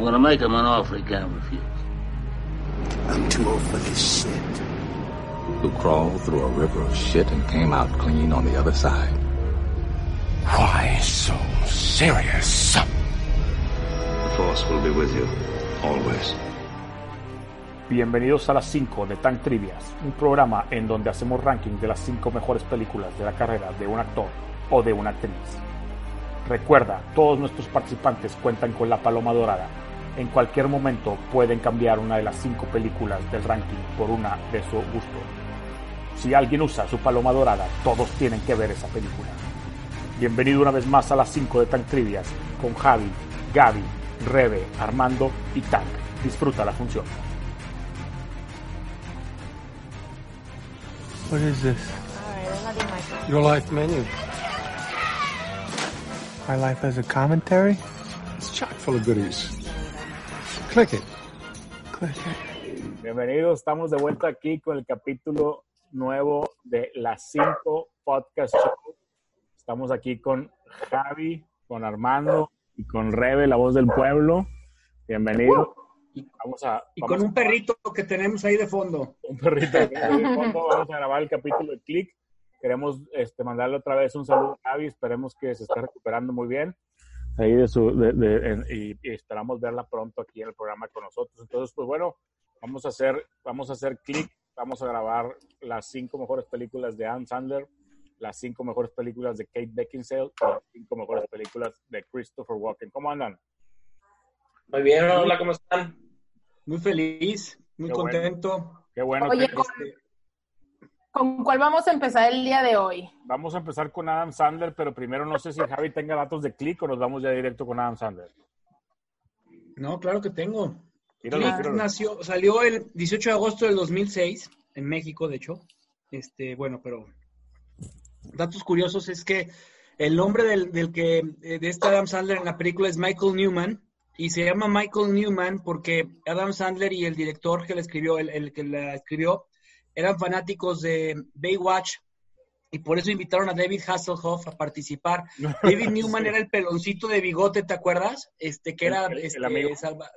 I'm gonna make him an offer he can't refuse. I'm too old for this shit. Who crawled through a river of shit and came out clean on the other side. Why so serious? The Force will be with you, always. Bienvenidos a las 5 de Tank Trivias, un programa en donde hacemos ranking de las 5 mejores películas de la carrera de un actor o de una actriz. Recuerda, todos nuestros participantes cuentan con la paloma dorada. En cualquier momento pueden cambiar una de las 5 películas del ranking por una de su gusto. Si alguien usa su paloma dorada, todos tienen que ver esa película. Bienvenido una vez más a las 5 de Tank Trivias con Javi, Gaby, Rebe, Armando y Tank. Disfruta la función. What is this? Your life menu. My life as a commentary? It's chock full of goodies. Click it. Click it. Bienvenidos, estamos de vuelta aquí con el capítulo nuevo de las 5 Podcast Show. Estamos aquí con Javi, con Armando y con Rebe, la voz del pueblo. Bienvenido. Vamos a, Y vamos con un a- perrito que tenemos ahí de fondo. un perrito que hay de fondo. Vamos a grabar el capítulo de Click. Queremos este, mandarle otra vez un saludo a Javi. Esperemos que se esté recuperando muy bien. Ahí de su, de- de- en- y, y esperamos verla pronto aquí en el programa con nosotros. Entonces, pues bueno, vamos a hacer, vamos a hacer Click. Vamos a grabar las cinco mejores películas de Adam Sandler, las cinco mejores películas de Kate Beckinsale y las cinco mejores películas de Christopher Walken. ¿Cómo andan? Muy bien, hola, ¿cómo están? Muy feliz, muy Qué bueno. contento. Qué bueno. Oye, que- con, ¿con cuál vamos a empezar el día de hoy? Vamos a empezar con Adam Sandler, pero primero no sé si Javi tenga datos de click o nos vamos ya directo con Adam Sandler. No, claro que tengo. Tíralo, Click tíralo. nació, salió el 18 de agosto del 2006, en México, de hecho. Este, bueno, pero datos curiosos es que el nombre del, del que eh, de este Adam Sandler en la película es Michael Newman y se llama Michael Newman porque Adam Sandler y el director que la escribió, el, el que la escribió, eran fanáticos de Baywatch y por eso invitaron a David Hasselhoff a participar. David Newman Sí. era el peloncito de bigote, ¿te acuerdas? Este que era El- el- el este, amigo. salva-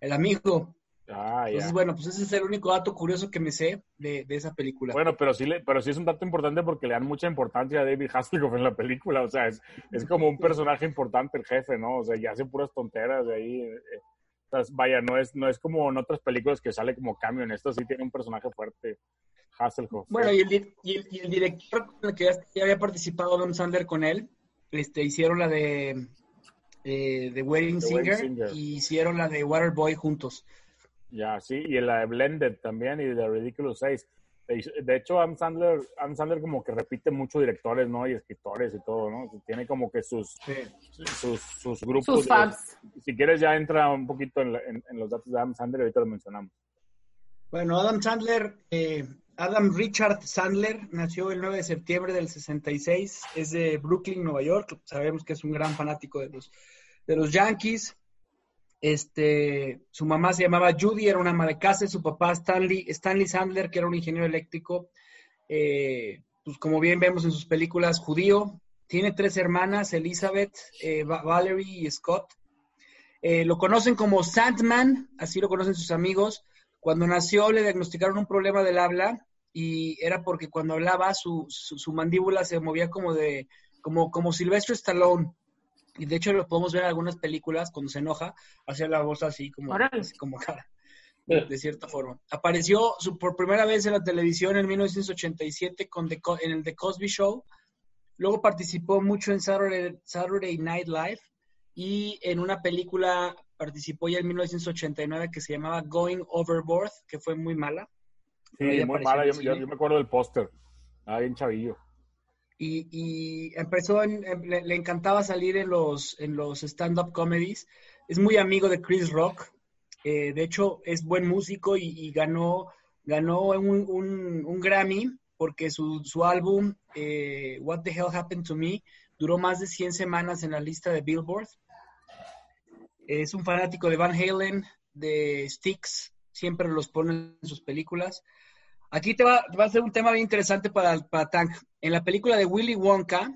el amigo. Ah, ya. Entonces, bueno, pues ese es el único dato curioso que me sé de, de esa película. Bueno, pero sí, le, pero sí es un dato importante porque le dan mucha importancia a David Hasselhoff en la película. O sea, es, es como un personaje importante el jefe, ¿no? O sea, ya hace puras tonteras de ahí. eh, eh. Vaya, no es, no es como en otras películas que sale como cambio. En esto sí tiene un personaje fuerte, Hasselhoff. Bueno, y el, y el, y el director con el que ya, había participado Adam Sandler con él, este, hicieron la de eh, The Wedding The Singer, Wedding Singer. y hicieron la de Waterboy juntos. Ya, sí, y la de Blended también y de Ridiculous 6. De, de hecho, Adam Sandler, Adam Sandler como que repite mucho directores, ¿no? Y escritores y todo, ¿no? Tiene como que sus, sus, sus grupos. Sus de- fans. si quieres ya entra un poquito en, la- en- en los datos de Adam Sandler, ahorita lo mencionamos. Bueno, Adam Sandler, eh, Adam Richard Sandler, nació el 9 de septiembre del 66, es de Brooklyn, Nueva York. Sabemos que es un gran fanático de los, de los Yankees. Este, su mamá se llamaba Judy, era una ama de casa, su papá Stanley, Stanley Sandler, que era un ingeniero eléctrico. Eh, pues como bien vemos en sus películas, judío. Tiene tres hermanas, Elizabeth, eh, Va- Valerie y Scott. Eh, lo conocen como Sandman, así lo conocen sus amigos. Cuando nació le diagnosticaron un problema del habla y era porque cuando hablaba su, su, mandíbula se movía como de como, como Sylvester Stallone. Y de hecho lo podemos ver en algunas películas cuando se enoja, hacía la voz así como, Órale. así como cara, de, cierta forma. Apareció su, por primera vez en la televisión en 1987 con The Co- en el The Cosby Show. Luego participó mucho en Saturday, Saturday Night Live y en una película participó ya en 1989 que se llamaba Going Overboard, que fue muy mala. Sí, muy mala. Yo, yo me acuerdo del póster. Ah, bien chavillo. Y, empezó, le, encantaba salir en los, en los stand-up comedies. Es muy amigo de Chris Rock. Eh, de hecho, es buen músico y, ganó, ganó un, un, un, Grammy porque su, su álbum, eh, What the Hell Happened to Me, duró más de 100 semanas en la lista de Billboard. Es un fanático de Van Halen, de Styx, siempre los pone en sus películas. Aquí te va, a ser un tema bien interesante para, para Tank. En la película de Willy Wonka,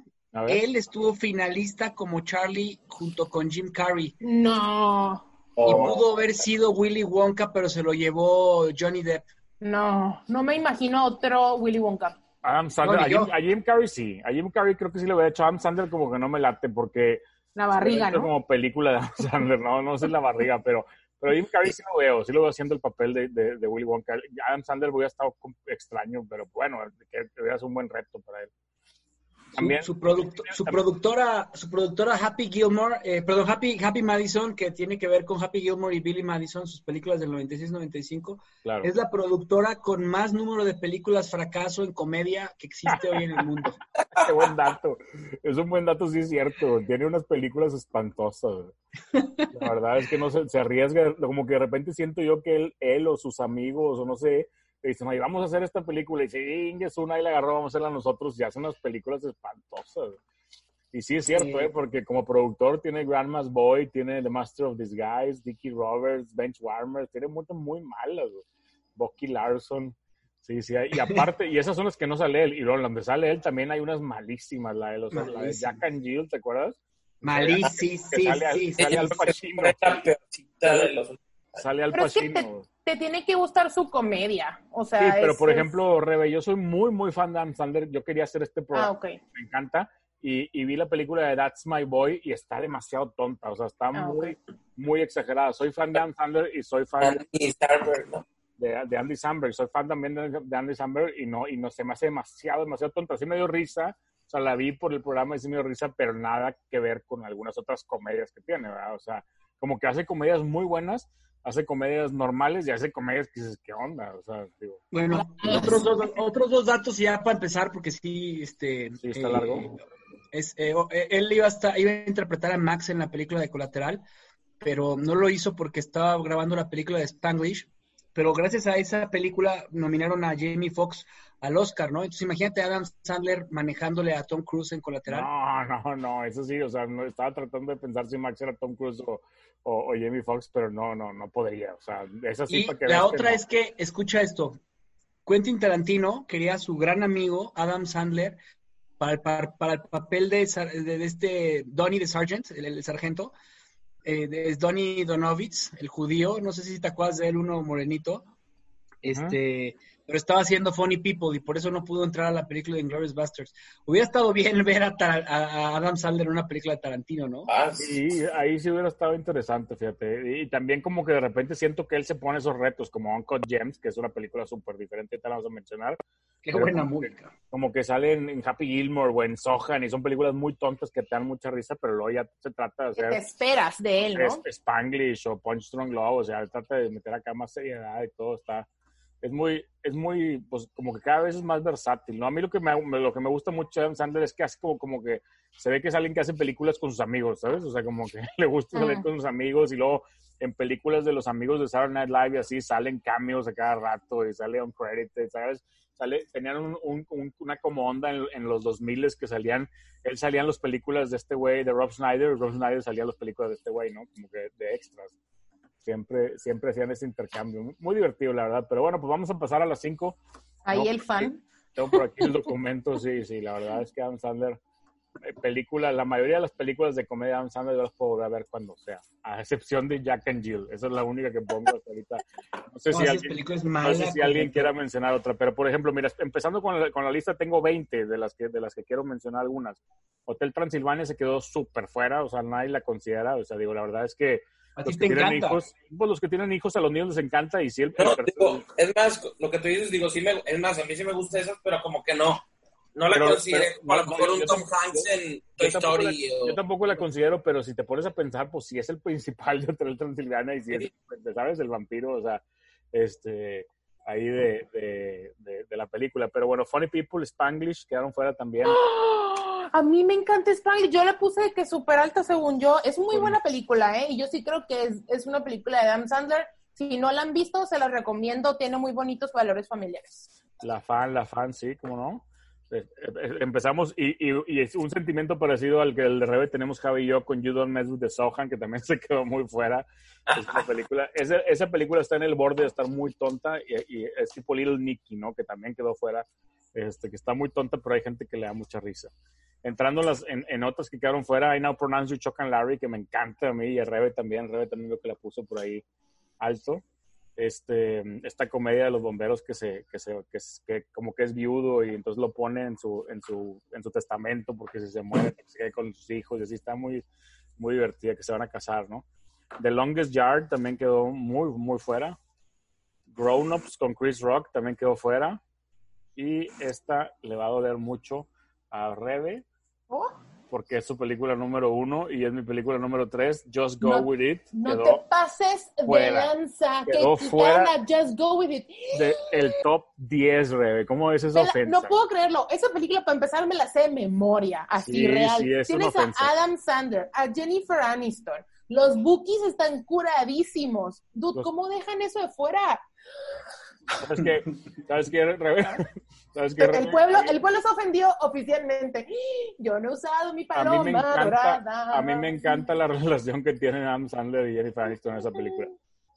él estuvo finalista como Charlie junto con Jim Carrey. No. Y pudo haber sido Willy Wonka, pero se lo llevó Johnny Depp. No, no me imagino otro Willy Wonka. Adam Sandler, a, Jim, Carrey sí. A Jim Carrey creo que sí lo hubiera hecho. Adam Sandler como que no me late porque... La barriga, ¿no? como película de Adam Sandler, no, no sé la barriga, pero pero Jim Carrey sí lo veo, sí lo veo haciendo el papel de, de, Willy Wonka. Adam Sandler hubiera estado extraño, pero bueno, que, que hubiera sido un buen reto para él. También, su, su, productora, su productora Happy Gilmore, eh, perdón, Happy, Happy Madison, que tiene que ver con Happy Gilmore y Billy Madison, sus películas del 96-95, es la productora con más número de películas fracaso en comedia que existe hoy en el mundo. Qué buen dato. Es un buen dato, sí es cierto. Tiene unas películas espantosas. La verdad es que no se, se arriesga, como que de repente siento yo que él, él o sus amigos, o no sé, y dicen, oye, vamos a hacer esta película. Y dice, es una y la agarró, vamos a hacerla nosotros. Y hacen unas películas espantosas. Y sí es cierto, ¿eh? porque como productor tiene Grandma's Boy, tiene The Master of Disguise, Dickie Roberts, Bench Warmer, tiene muchas muy malas. Bucky Larson. Sí, sí, y aparte, y esas son las que no sale él. Y luego donde sale él también hay unas malísimas, la de, los, la de Jack and Jill, ¿te acuerdas? Malísimas, sí, sí, sí. Sale al Pacino. Sale al Pacino te tiene que gustar su comedia. O sea, sí, pero por ejemplo, Rebe, yo soy muy, muy fan de Adam Sandler. Yo quería hacer este programa. Ah, okay. Me encanta. Y, y, vi la película de That's My Boy y está demasiado tonta. O sea, está ah, muy, muy exagerada. Soy fan de Adam Sandler y soy fan Andy Samberg, ¿no? de, de, Andy Samberg. Soy fan también de, Andy Samberg y no, y no se me hace demasiado, demasiado tonta. Sí me dio risa. O sea, la vi por el programa y sí me dio risa, pero nada que ver con algunas otras comedias que tiene, ¿verdad? O sea, como que hace comedias muy buenas, hace comedias normales y hace comedias que dices, ¿qué onda? O sea, digo, bueno, otros dos, otros dos datos ya para empezar, porque sí, este... Sí, está largo. Eh, es, eh, eh, él iba a, iba a interpretar a Max en la película de Colateral, pero no lo hizo porque estaba grabando la película de Spanglish, pero gracias a esa película nominaron a Jamie Foxx al Oscar, ¿no? Entonces imagínate a Adam Sandler manejándole a Tom Cruise en Colateral. No, no, no, eso sí, o sea, no, estaba tratando de pensar si Max era Tom Cruise o, o, Jamie Foxx, pero no, no, no podría. O sea, esa sí y La otra es que, escucha esto, Quentin Tarantino quería a su gran amigo Adam Sandler para, para, el papel de, de, este Donnie de Sargent, el, sargento, eh, es Donnie Donovitz, el judío, no sé si te acuerdas de él, uno morenito, este pero estaba haciendo Funny People y por eso no pudo entrar a la película de Inglourious Basterds. Hubiera estado bien ver a, Adam Sandler en una película de Tarantino, ¿no? Ah, sí, ahí sí hubiera estado interesante, fíjate. Y también como que de repente siento que él se pone esos retos, como Uncut Gems, que es una película súper diferente, te la vamos a mencionar. Qué buena música. Como que salen en Happy Gilmore o en Sohan y son películas muy tontas que te dan mucha risa, pero luego ya se trata de hacer... te esperas de él, ¿no? Spanglish o Punch Strong Love, o sea, trata de meter acá más seriedad y todo está es muy, es muy, pues como que cada vez es más versátil, ¿no? A mí lo que me, lo que me gusta mucho de Adam Sandler es que hace como, como que se ve que es alguien que hace películas con sus amigos, ¿sabes? O sea, como que le gusta salir con sus amigos y luego en películas de los amigos de Saturday Night Live y así salen cameos a cada rato y sale un credit, ¿sabes? Sale, tenían un, una como onda en, en los 2000 que salían, él salía en las películas de este güey, de Rob Snyder, Rob Snyder salía en las películas de este güey, ¿no? Como que de extras siempre, siempre hacían ese intercambio. Muy divertido, la verdad. Pero bueno, pues vamos a pasar a las 5. Ahí el fan. Tengo por aquí el documento, sí, sí. La verdad es que Adam Sandler, eh, película, la mayoría de las películas de comedia de Adam Sandler yo las puedo ver cuando sea. A excepción de Jack and Jill. Esa es la única que pongo hasta ahorita. No sé si, alguien, no sé si alguien quiera mencionar otra. Pero, por ejemplo, mira, empezando con la, con la lista, tengo 20 de las, que, de las que quiero mencionar algunas. Hotel Transilvania se quedó súper fuera, o sea, nadie la considera. O sea, digo, la verdad es que los que tienen hijos, pues los que tienen hijos a los niños les encanta y si el, es más, lo que tú dices, digo, sí me, es más, a mí sí me gusta eso, pero como que no. No la considero, a lo mejor un Tom Hanks en Toy Story. Yo tampoco la considero, pero si te pones a pensar, pues si es el principal de Hotel Transilvania y si es, ¿sabes? El vampiro, o sea, este, ahí de, de, la película. Pero bueno, Funny People, Spanglish quedaron fuera también. A mí me encanta Spanglish. Yo le puse que súper alta según yo. Es muy buena película, ¿eh? Y yo sí creo que es, es una película de Adam Sandler. Si no la han visto, se la recomiendo. Tiene muy bonitos valores familiares. La fan, la fan, sí, ¿cómo no? Eh, eh, empezamos y, y, es un sentimiento parecido al que el de Rebe tenemos Javi y yo con You Don't Mess with the Sohan, que también se quedó muy fuera. Es una película, esa, esa, película está en el borde de estar muy tonta y, es tipo Little Nicky, ¿no? Que también quedó fuera, este, que está muy tonta, pero hay gente que le da mucha risa. Entrando en, las, en, en otras que quedaron fuera, I Now Pronounce You Chuck and Larry, que me encanta a mí y a Rebe también. Rebe también lo que la puso por ahí alto este, esta comedia de los bomberos que se, que se, que, como que es viudo y entonces lo pone en su, en su, en su testamento porque si se muere, se queda con sus hijos y así está muy, muy divertida que se van a casar, ¿no? The Longest Yard también quedó muy, muy fuera. Grown Ups con Chris Rock también quedó fuera. Y esta le va a doler mucho a Rebe. Porque es su película número uno y es mi película número tres, Just Go With It. No te pases de lanza, quedó que fuera Just Go With It. De el top 10, Rebe. ¿Cómo es esa ofensa? No puedo creerlo. Esa película, para empezar, me la sé de memoria, así real. Tienes a Adam Sandler, a Jennifer Aniston. Los bookies están curadísimos. Dude, ¿cómo dejan eso de fuera? ¿Sabes qué? ¿Sabes qué, Rebe? el, pueblo, el pueblo se ofendió oficialmente. Yo no he usado mi paloma a mí me encanta, dorada. A mí me encanta la relación que tienen Adam Sandler y Jennifer Aniston en esa película.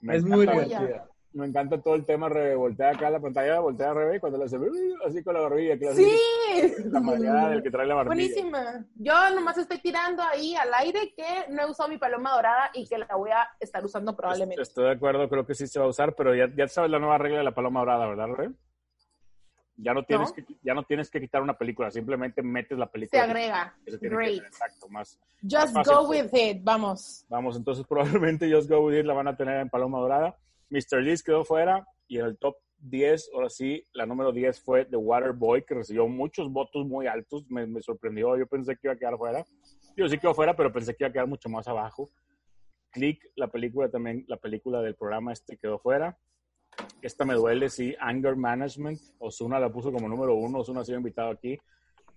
es muy divertida me encanta todo el tema, voltea acá la pantalla, voltea al revés, cuando le hace así con la barbilla. sí. La mañana del que trae la barbilla. Buenísima. Yo nomás estoy tirando ahí al aire que no he usado mi paloma dorada y que la voy a estar usando probablemente. Estoy de acuerdo, creo que sí se va a usar, pero ya, ya sabes la nueva regla de la paloma dorada, ¿verdad, Rebe? Ya no, tienes Que, ya no tienes que quitar una película, simplemente metes la película. Se agrega. Great. exacto, más. Just go with it, vamos. Vamos, entonces probablemente Just Go With It la van a tener en Paloma Dorada. Mr. Leeds quedó fuera y en el top 10, ahora sí, la número 10 fue The Waterboy, que recibió muchos votos muy altos. Me, sorprendió, yo pensé que iba a quedar fuera. Yo sí quedó fuera, pero pensé que iba a quedar mucho más abajo. Click, la película también, la película del programa este quedó fuera. Esta me duele, sí, Anger Management. Osuna la puso como número uno, Osuna ha sido invitado aquí.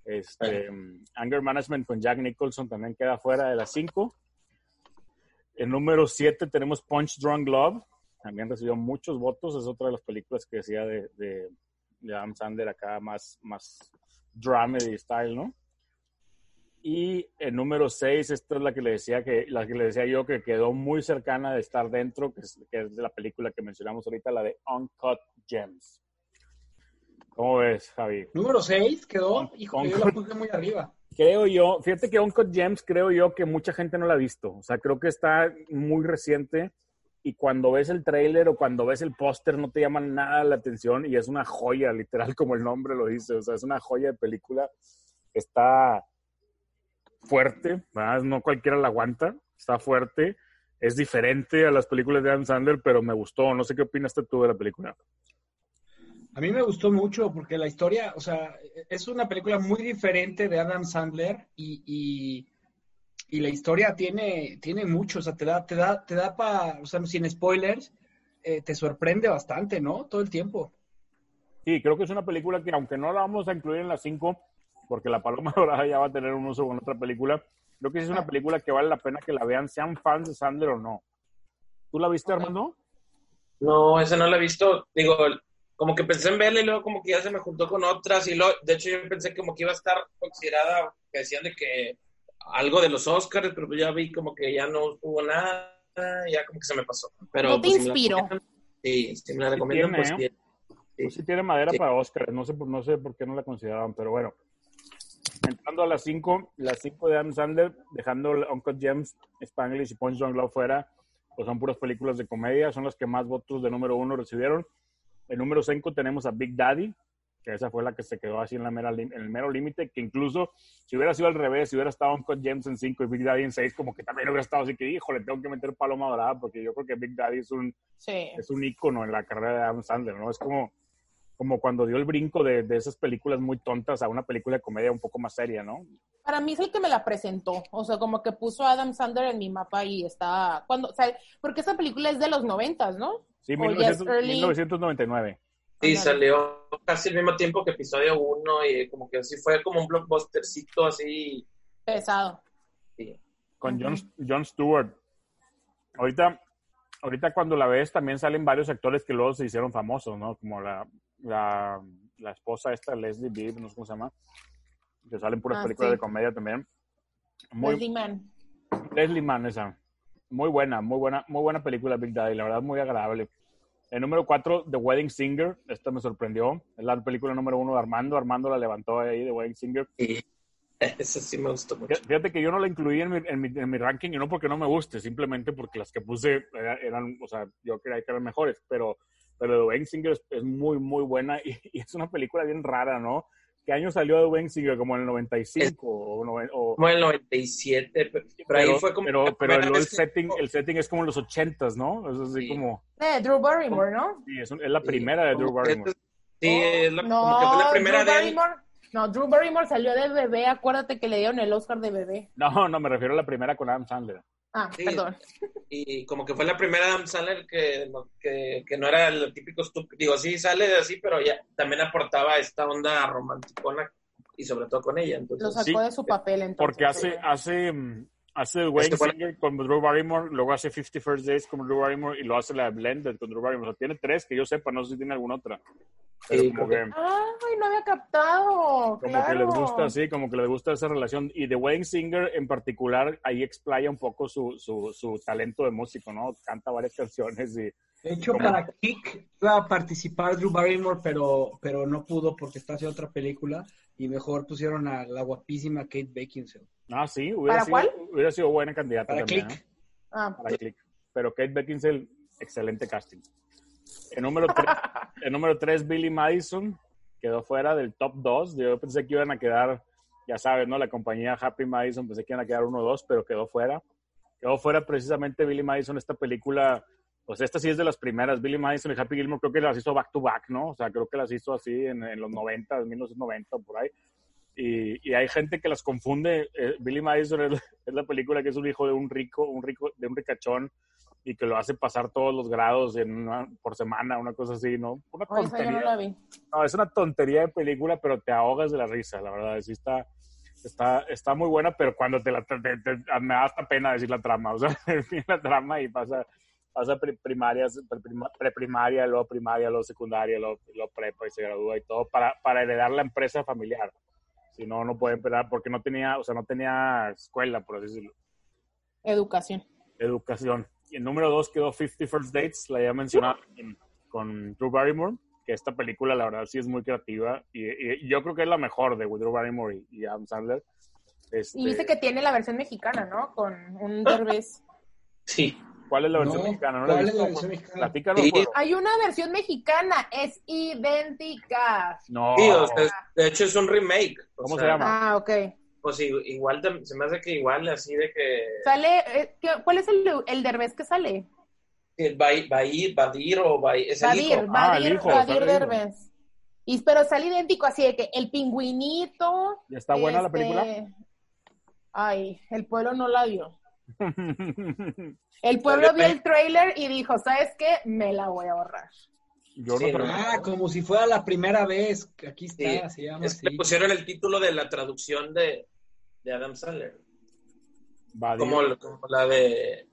Este, Anger Management con Jack Nicholson también queda fuera de las 5. En número 7 tenemos Punch Drunk Love, también recibió muchos votos, es otra de las películas que decía de, de, Adam Sandler acá más, más dramedy style, ¿no? Y el número 6, esta es la que le decía que la que le decía yo que quedó muy cercana de estar dentro, que es, que es de la película que mencionamos ahorita, la de Uncut Gems. ¿Cómo ves, Javi? Número 6 quedó, hijo, yo la puse muy arriba. Creo yo, fíjate que Uncut Gems creo yo que mucha gente no la ha visto. O sea, creo que está muy reciente y cuando ves el trailer o cuando ves el póster no te llaman nada la atención y es una joya, literal como el nombre lo dice, o sea, es una joya de película, está fuerte, no cualquiera la aguanta, está fuerte, es diferente a las películas de Adam Sandler, pero me gustó, no sé qué opinas tú de la película. A mí me gustó mucho porque la historia, o sea, es una película muy diferente de Adam Sandler y y la historia tiene, tiene mucho, o sea, te da, te da, te da para, o sea, sin spoilers, eh, te sorprende bastante, ¿no? Todo el tiempo. Sí, creo que es una película que, aunque no la vamos a incluir en las cinco, porque La Paloma Dorada ya va a tener un uso con otra película, creo que es una película que vale la pena que la vean, sean fans de Sandler o no. ¿Tú la viste, Armando? No, esa no la he visto. Digo, como que pensé en verla y luego como que ya se me juntó con otras y lo, de hecho yo pensé como que iba a estar considerada, que decían de que algo de los Oscars, pero ya vi como que ya no hubo nada, ya como que se me pasó. Pero, no te pues, inspiro. sí, si me la recomiendan, pues, sí, pues sí. tiene madera para Oscars, no sé, no sé por qué no la consideraban, pero bueno. Entrando a las 5, las 5 de Adam Sandler, dejando Uncle James, Spanglish y Punch Drunk Love fuera, pues son puras películas de comedia, son las que más votos de número uno recibieron. El número 5 tenemos a Big Daddy, que esa fue la que se quedó así en, la mera, en el mero límite, que incluso si hubiera sido al revés, si hubiera estado con James en 5 y Big Daddy en 6, como que también hubiera estado así que, híjole, tengo que meter paloma dorada, porque yo creo que Big Daddy es un, es un ícono en la carrera de Adam Sandler, ¿no? Es como, como cuando dio el brinco de, de, esas películas muy tontas a una película de comedia un poco más seria, ¿no? Para mí es el que me la presentó, o sea, como que puso a Adam Sandler en mi mapa y está, cuando, o sea, porque esa película es de los noventas, ¿no? Sí, 1999. Sí, salió casi al mismo tiempo que episodio 1 y como que así fue como un blockbustercito así. Pesado. Sí. Con John, John Stewart. Ahorita, ahorita cuando la ves también salen varios actores que luego se hicieron famosos, ¿no? Como la, la, la esposa esta, Leslie Bibb, no sé cómo se llama, que salen puras Ah, películas sí. de comedia también. Muy, Leslie Mann. Leslie Mann, esa. Muy buena, muy buena, muy buena película Big Daddy, la verdad muy agradable. El número 4, The Wedding Singer, esta me sorprendió. Es la película número uno de Armando. Armando la levantó ahí, The Wedding Singer. Sí. Eso sí me gustó mucho. Fíjate que yo no la incluí en mi, en mi, en mi ranking y no porque no me guste, simplemente porque las que puse era- eran, o sea, yo creía que eran mejores, pero, pero The Wedding Singer es, es muy, muy buena y, y es una película bien rara, ¿no? ¿Qué año salió The Wedding Singer? Como en el 95 o, noven- o- Como en el 97, pero, pero ahí fue como. pero, pero el, que- setting, el setting es como en los 80s, ¿no? Es así Sí. como, Eh, Drew Barrymore, ¿no? sí, es, un- es la primera de Drew Barrymore. Sí, es la, No, como que fue la primera Drew de él. No, Drew Barrymore salió de bebé. Acuérdate que le dieron el Oscar de bebé. No, no, me refiero a la primera con Adam Sandler. Ah, Sí. perdón. Y como que fue la primera Adam Sandler que, no- que, que no era el típico estúpido. Digo, sí sale de así, pero ya también aportaba esta onda romanticona y sobre todo con ella. Entonces, Lo sacó Sí. de su papel entonces. Porque hace, hace, mm, hace The Wedding Este fue- Singer con Drew Barrymore, luego hace 50 First Days con Drew Barrymore y lo hace la Blended con Drew Barrymore. O sea, tiene tres que yo sepa, no sé si tiene alguna otra. Pero Sí, como, que, Ay, no había captado. como que claro. les gusta así, como que les gusta esa relación. Y The Wedding Singer en particular, ahí explaya un poco su, su, su talento de músico, ¿no? Canta varias canciones y... De hecho, para Kick iba a participar Drew Barrymore, pero, pero no pudo porque está haciendo otra película y mejor pusieron a la guapísima Kate Beckinsale. Ah, sí, hubiera, ¿Para sido, cuál? hubiera sido buena candidata Para también. Click. ¿eh? Ah, para Click. Pero Kate Beckinsale, excelente casting. El número 3, el número tres, Billy Madison, quedó fuera del top 2. Yo pensé que iban a quedar, ya sabes, ¿no? La compañía Happy Madison, pensé que iban a quedar uno o dos, pero quedó fuera. Quedó fuera precisamente Billy Madison, esta película, pues esta sí es de las primeras. Billy Madison y Happy Gilmore creo que las hizo back to back, ¿no? O sea, creo que las hizo así en, en los 90, 1990, por ahí. Y, y hay gente que las confunde. Eh, Billy Madison es, es la película que es un hijo de un rico, un rico, de un ricachón y que lo hace pasar todos los grados en una- por semana, una cosa así, ¿no? Una yo no tontería. la vi. No, es una tontería de película, pero te ahogas de la risa, la verdad. Sí está, está, está muy buena, pero cuando te la te- te- me da hasta pena decir la trama. O sea, la trama y pasa, pasa pri- primarias, preprima- preprimaria, luego primaria, luego secundaria, luego, luego prepa y se gradúa y todo para, para heredar la empresa familiar. Si no, no puede esperar porque no tenía, o sea, no tenía escuela, por así decirlo Educación. educación. Y el número dos quedó 50 First Dates, la ya mencionado con, con Drew Barrymore, que esta película la verdad sí es muy creativa y, y- y yo creo que es la mejor de Drew Barrymore y, y Adam Sandler. Este, Y viste que tiene la versión mexicana, ¿no? Con un derbez. Sí. ¿Cuál es la versión No, mexicana? No la he ¿cuál es la versión mexicana? Sí. Hay una versión mexicana, es idéntica. No. Sí, o sea, de hecho es un remake. o ¿Cómo sea, se llama? Ah, ok. Pues igual se me hace que igual así de que Sale, eh, ¿qué- ¿cuál es el, el derbez que sale? eh, va, a- va a ir, Badir o va a ir, es el Badir, hijo. Ah, el Badir, hijo, Badir sale el hijo. Derbez. Y, pero sale idéntico, así de que el pingüinito. ¿Y está buena la este, película? Ay, el pueblo no la vio. El pueblo vio el trailer y dijo, ¿sabes qué? Me la voy a ahorrar. yo. Ah, como si fuera la primera vez. Aquí está, Sí, se llama Es así. que le pusieron el título de la traducción de, de Adam Sandler. Como, como la de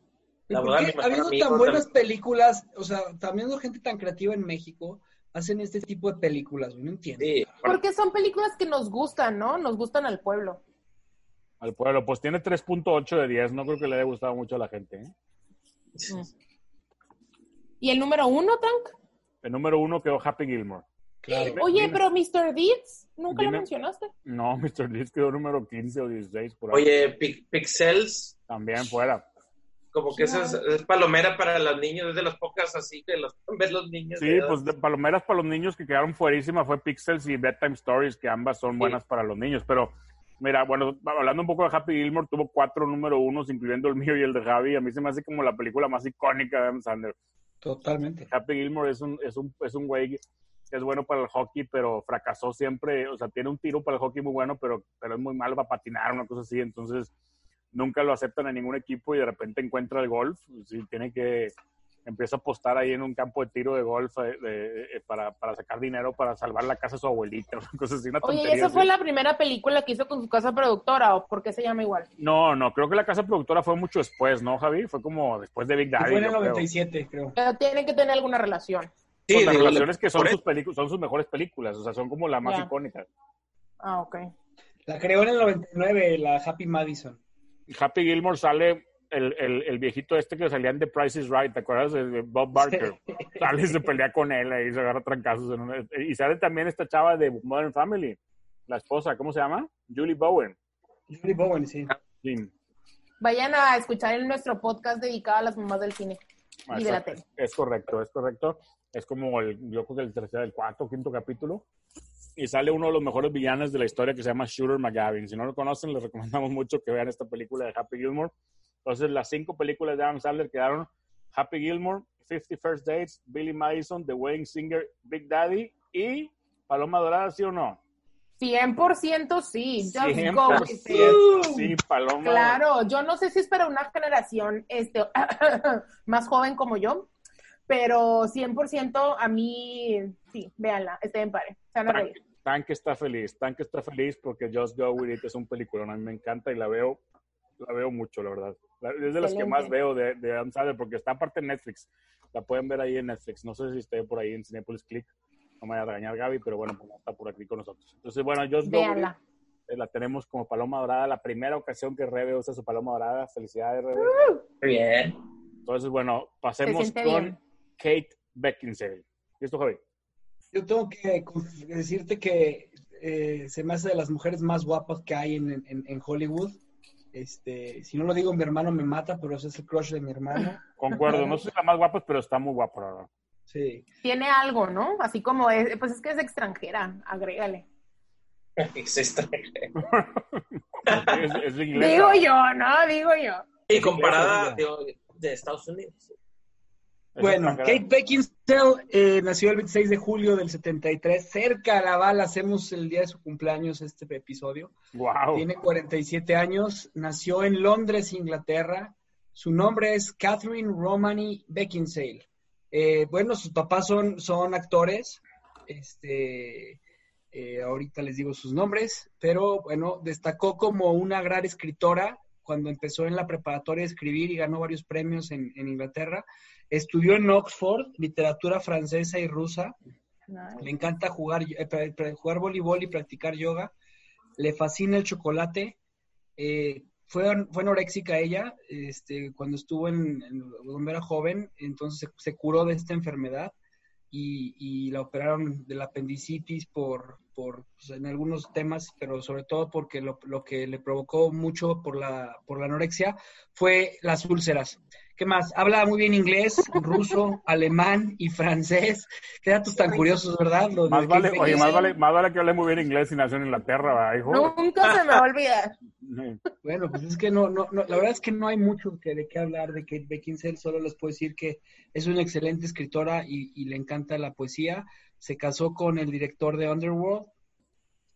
¿Y la por boda de qué mi mejor habiendo amigo tan buenas también. películas, o sea, también gente tan creativa en México, hacen este tipo de películas, no entiendo. Sí, Porque son películas que nos gustan, ¿no? Nos gustan al pueblo. Al pueblo, pues tiene 3.8 de 10. No creo que le haya gustado mucho a la gente. ¿eh? ¿Y el número uno, Tank? El número uno quedó Happy Gilmore. Claro. Oye, dime. pero Mr. Deeds, nunca Dime. lo mencionaste. No, Mr. Leeds quedó número 15 o 16 por ahí. Oye, Pi- Pixels, También fuera. como que esa es, es palomera para los niños, es de las pocas así que los ven los niños. Sí, pues de palomeras para los niños que quedaron fuerísimas fue Pixels y Bedtime Stories, que ambas son buenas para los niños. Pero, mira, bueno, hablando un poco de Happy Gilmore, tuvo cuatro número unos, incluyendo el mío y el de Javi. A mí se me hace como la película más icónica de Adam Sandler. Totalmente. Happy Gilmore es un, es un, es un güey que es bueno para el hockey, pero fracasó siempre. O sea, tiene un tiro para el hockey muy bueno, pero, pero es muy malo para patinar, una cosa así. Entonces, nunca lo aceptan en ningún equipo y de repente encuentra el golf. Sí, tiene que, empieza a apostar ahí en un campo de tiro de golf eh, eh, para, para, sacar dinero para salvar la casa de su abuelita, cosas así, una Oye, ¿esa fue la primera película que hizo con su casa productora o por qué se llama igual? No, no, creo que la casa productora fue mucho después, ¿no, Javi? Fue como después de Big Daddy. Fue en el 97, creo. Pero tiene que tener alguna relación. Sí, las relaciones que son sus, películas, son sus mejores películas, o sea, son como la más icónica. Ah, ok. La creó en el 99, la Happy Madison. Happy Gilmore sale el, el, el, viejito este que salía en The Price is Right, ¿te acuerdas? De Bob Barker. Sale y se pelea con él y se agarra trancazos. En y sale también esta chava de Modern Family, la esposa, ¿cómo se llama? Julie Bowen. Julie Bowen, sí. Vayan a escuchar en nuestro podcast dedicado a las mamás del cine y de la tele. Es correcto, es correcto. Es como el, yo creo que el tercer, el cuarto, quinto capítulo. Y sale uno de los mejores villanos de la historia que se llama Shooter McGavin. Si no lo conocen, les recomendamos mucho que vean esta película de Happy Gilmore. Entonces, las cinco películas de Adam Sandler quedaron Happy Gilmore, 50 First Dates, Billy Madison, The Wedding Singer, Big Daddy y Paloma Dorada, ¿sí o no? 100% sí. 100% sí, Paloma. Claro, yo no sé si es para una generación este, más joven como yo, pero 100% a mí, sí, véanla, estén en pare. Tank, está feliz, Tank está feliz porque Just Go With It es un película, a mí me encanta y la veo, la veo mucho, la verdad. Es de las que más veo de, de Adam Sandler porque está aparte en Netflix. La pueden ver ahí en Netflix. No sé si esté por ahí en Cinepolis Click. No me vaya a regañar Gaby, pero bueno, pues está por aquí con nosotros. Entonces, bueno, It, eh, la tenemos como paloma dorada. La primera ocasión que Rebe usa su paloma dorada. Felicidades, Rebe. bien. Entonces, bueno, pasemos con Kate Beckinsale. ¿Listo, Javi? Yo tengo que decirte que eh, se me hace de las mujeres más guapas que hay en, en, Hollywood. Este, si no lo digo, mi hermano me mata, pero ese es el crush de mi hermano. Concuerdo, no soy la más guapa, pero está muy guapa, verdad. Sí. Tiene algo, ¿no? Así como es, pues es que es extranjera, agrégale. es extranjera. Digo yo, ¿no? Digo yo. Y comparada de Estados Unidos. Bueno, Kate Beckinsale eh, nació el 26 de julio del 73, cerca a la bala, hacemos el día de su cumpleaños este episodio. Wow. Tiene 47 años, nació en Londres, Inglaterra. Su nombre es Catherine Romani Beckinsale. Eh, bueno, sus papás son, son actores, este, eh, ahorita les digo sus nombres, pero bueno, destacó como una gran escritora cuando empezó en la preparatoria a escribir y ganó varios premios en, en Inglaterra. Estudió en Oxford literatura francesa y rusa. Le encanta jugar, eh, jugar voleibol y practicar yoga. Le fascina el chocolate. Eh, fue, fue anoréxica ella este, cuando estuvo en, cuando era joven, entonces se, curó de esta enfermedad y, y, la operaron de la apendicitis por, por pues, en algunos temas, pero sobre todo porque lo, lo, que le provocó mucho por la, por la anorexia fue las úlceras. ¿Qué más? Habla muy bien inglés, ruso, alemán y francés. Qué datos tan curiosos, ¿verdad? más vale, oye, más vale, más vale que hable muy bien inglés y nació en Inglaterra, hijo. Nunca se me va a olvidar. Bueno, pues es que no, no, no, la verdad es que no hay mucho que, de qué hablar de Kate Beckinsale, solo les puedo decir que es una excelente escritora y, y le encanta la poesía. Se casó con el director de Underworld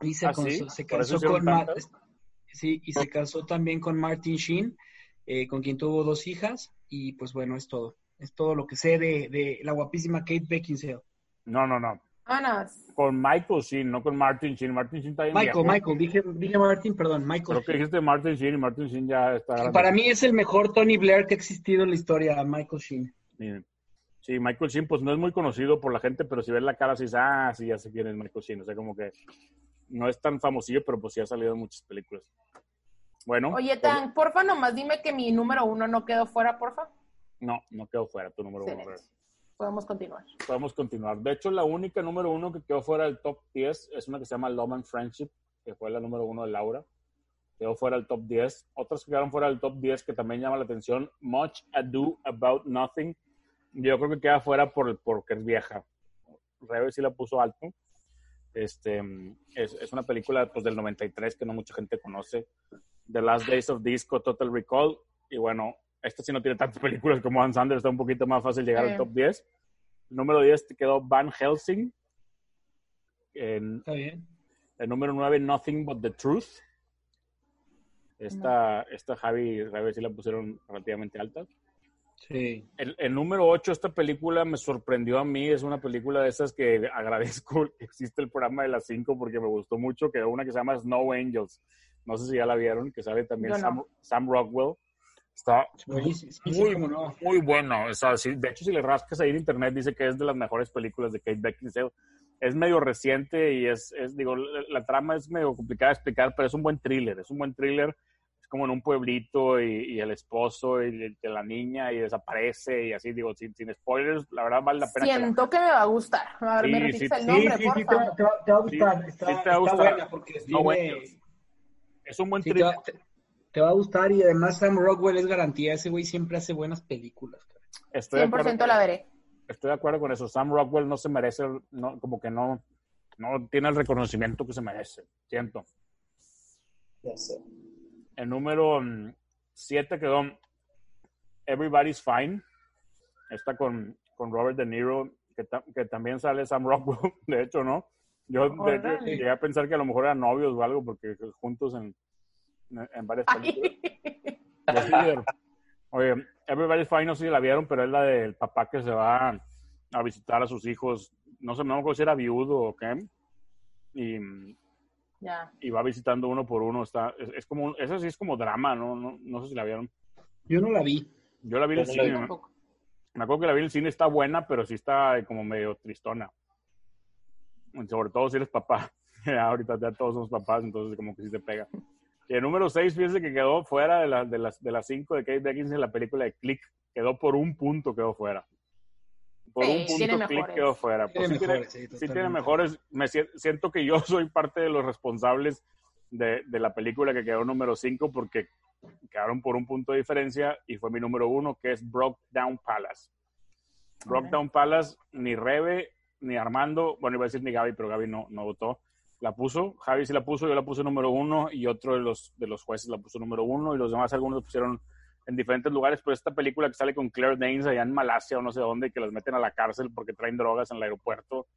y se, ¿Ah, sí? se casó con sí, y se casó también con Martin Sheen, eh, con quien tuvo dos hijas y pues bueno, es todo. Es todo lo que sé de, de la guapísima Kate Beckinsale. No, no, no. Ana. Con Michael Sheen, no con Martin Sheen. Martin Sheen está bien Michael, viejo. Michael, dije, dije Martin, perdón, Michael. Creo que dijiste Martin Sheen y Martin Sheen ya está. Para mí es el mejor Tony Blair que ha existido en la historia, Michael Sheen. Miren. Sí, Michael Sheen, pues no es muy conocido por la gente, pero si ves la cara, dices, ah, sí, ya sé quién es Michael Sheen. O sea, como que no es tan famosillo, pero pues sí ha salido en muchas películas. Bueno. Oye, Tan, porfa, nomás dime que mi número uno no quedó fuera, porfa. No, no quedó fuera tu número uno. Podemos continuar. Podemos continuar. De hecho, la única número uno que quedó fuera del top 10 es una que se llama Love and Friendship, que fue la número uno de Laura. Quedó fuera del top 10. Otras que quedaron fuera del top 10 que también llama la atención, Much Ado About Nothing. Yo creo que queda fuera por, porque es vieja. Rebe sí la puso alto. Este, es, es, una película pues, del 93 que no mucha gente conoce. The Last Days of Disco, Total Recall. Y bueno, esta sí no tiene tantas películas como Hans Sanders, está un poquito más fácil llegar Sí. al top 10. El número 10 te quedó Van Helsing. En, Está bien. el número 9, Nothing But the Truth. Esta, esta Javi y Rebe sí la pusieron relativamente alta. Sí. El, número 8, esta película me sorprendió a mí. Es una película de esas que agradezco que existe el programa de las 5 porque me gustó mucho, que es una que se llama Snow Angels. No sé si ya la vieron, que sale también Sam, Rockwell. Está muy, muy, bueno. de hecho, si le rascas ahí en internet, dice que es de las mejores películas de Kate Beckinsale. Es medio reciente y es, es digo, la, trama es medio complicada de explicar, pero es un buen thriller. Es un buen thriller como en un pueblito y, el esposo y de la niña y desaparece y así, digo, sin, sin spoilers, la verdad vale la pena. Siento que, me va a gustar. A ver, me el nombre, sí, sí, te, va, te, va, a gustar. está, te va a gustar. buena porque no, Es un buen te va, te, va, a gustar y además Sam Rockwell es garantía. Ese güey siempre hace buenas películas. Estoy 100% la veré. Estoy de acuerdo con eso. Sam Rockwell no se merece, no, como que no, no tiene el reconocimiento que se merece. Siento. Ya sé. El número 7 mm, quedó Everybody's Fine. Está con, con Robert De Niro, que, que, también sale Sam Rockwell, de hecho, ¿no? Yo llegué a pensar que a lo mejor eran novios o algo, porque juntos en, en varias películas. Oye, Everybody's Fine, no sé si la vieron, pero es la del papá que se va a visitar a sus hijos. No sé, no me acuerdo si era viudo o qué. Y mm, y va visitando uno por uno. Está, es, como, eso sí es como drama, ¿no? ¿no? No sé si la vieron. Yo no la vi. Yo la vi en el cine. Me acuerdo que la vi en el cine, está buena, pero sí está como medio tristona. Sobre todo si eres papá. Ahorita ya todos somos papás, entonces como que sí te pega. Y el número 6, fíjense que quedó fuera de, la, de las de las 5 de Kate Beckinsale, la película de Click. Quedó por un punto, quedó fuera por un punto clic quedó fuera. Pues sí, tiene, mejores. Me siento que yo soy parte de los responsables de, de la película que quedó número 5 porque quedaron por un punto de diferencia y fue mi número uno, que es Broke Down Palace. Broke Down Palace, ni Rebe, ni Armando, bueno, iba a decir ni Gaby, pero Gaby no, no votó. La puso, Javi sí la puso, yo la puse número uno y otro de los, de los jueces la puso número uno y los demás algunos pusieron en diferentes lugares, pero esta película que sale con Claire Danes allá en Malasia o no sé dónde, que las meten a la cárcel porque traen drogas en el aeropuerto.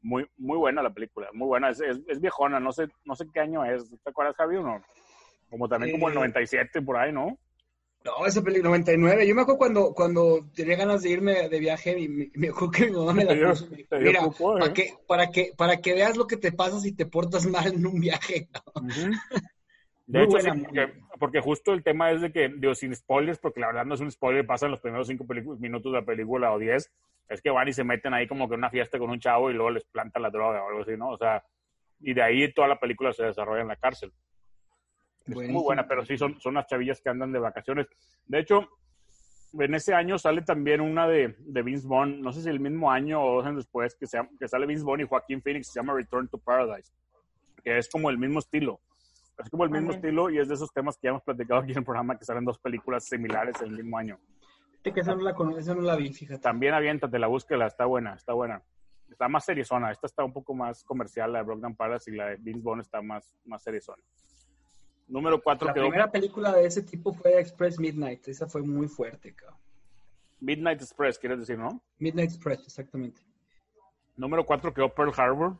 Muy, muy buena la película, muy buena. Es, es, viejona, no sé, no sé qué año es. ¿Te acuerdas, Javi, o no? Como también como el 97 por ahí, ¿no? No, esa película, 99. Yo me acuerdo cuando, cuando tenía ganas de irme de viaje y me, me acuerdo que mi mamá me la puso. Mira, para, ¿eh? que, para, que, para que veas lo que te pasa si te portas mal en un viaje. De hecho, porque, justo el tema es de que, digo, sin spoilers, porque la verdad no es un spoiler, pasan los primeros cinco minutos de la película o diez, es que van y se meten ahí como que en una fiesta con un chavo y luego les plantan la droga o algo así, ¿no? O sea, y de ahí toda la película se desarrolla en la cárcel. Es muy buena, pero sí son, son las chavillas que andan de vacaciones. De hecho, en ese año sale también una de, de Vince Vaughn, no sé si el mismo año o dos años después, que, se, que sale Vince Vaughn y Joaquín Phoenix, se llama Return to Paradise, que es como el mismo estilo es como el mismo estilo y es de esos temas que ya hemos platicado aquí en el programa que salen dos películas similares el mismo año. que esa no la, esa no la vi, fíjate. También aviéntate, la búsqueda, está buena, está buena. Está más seriezona, esta está un poco más comercial, la de Brockdown Palace y la de Vince Bond está más, más seriezona. Número 4 La primera película de ese tipo fue Express Midnight, esa fue muy fuerte, cabrón. Midnight Express, quieres decir, ¿no? Midnight Express, exactamente. Número 4 quedó Pearl Harbor.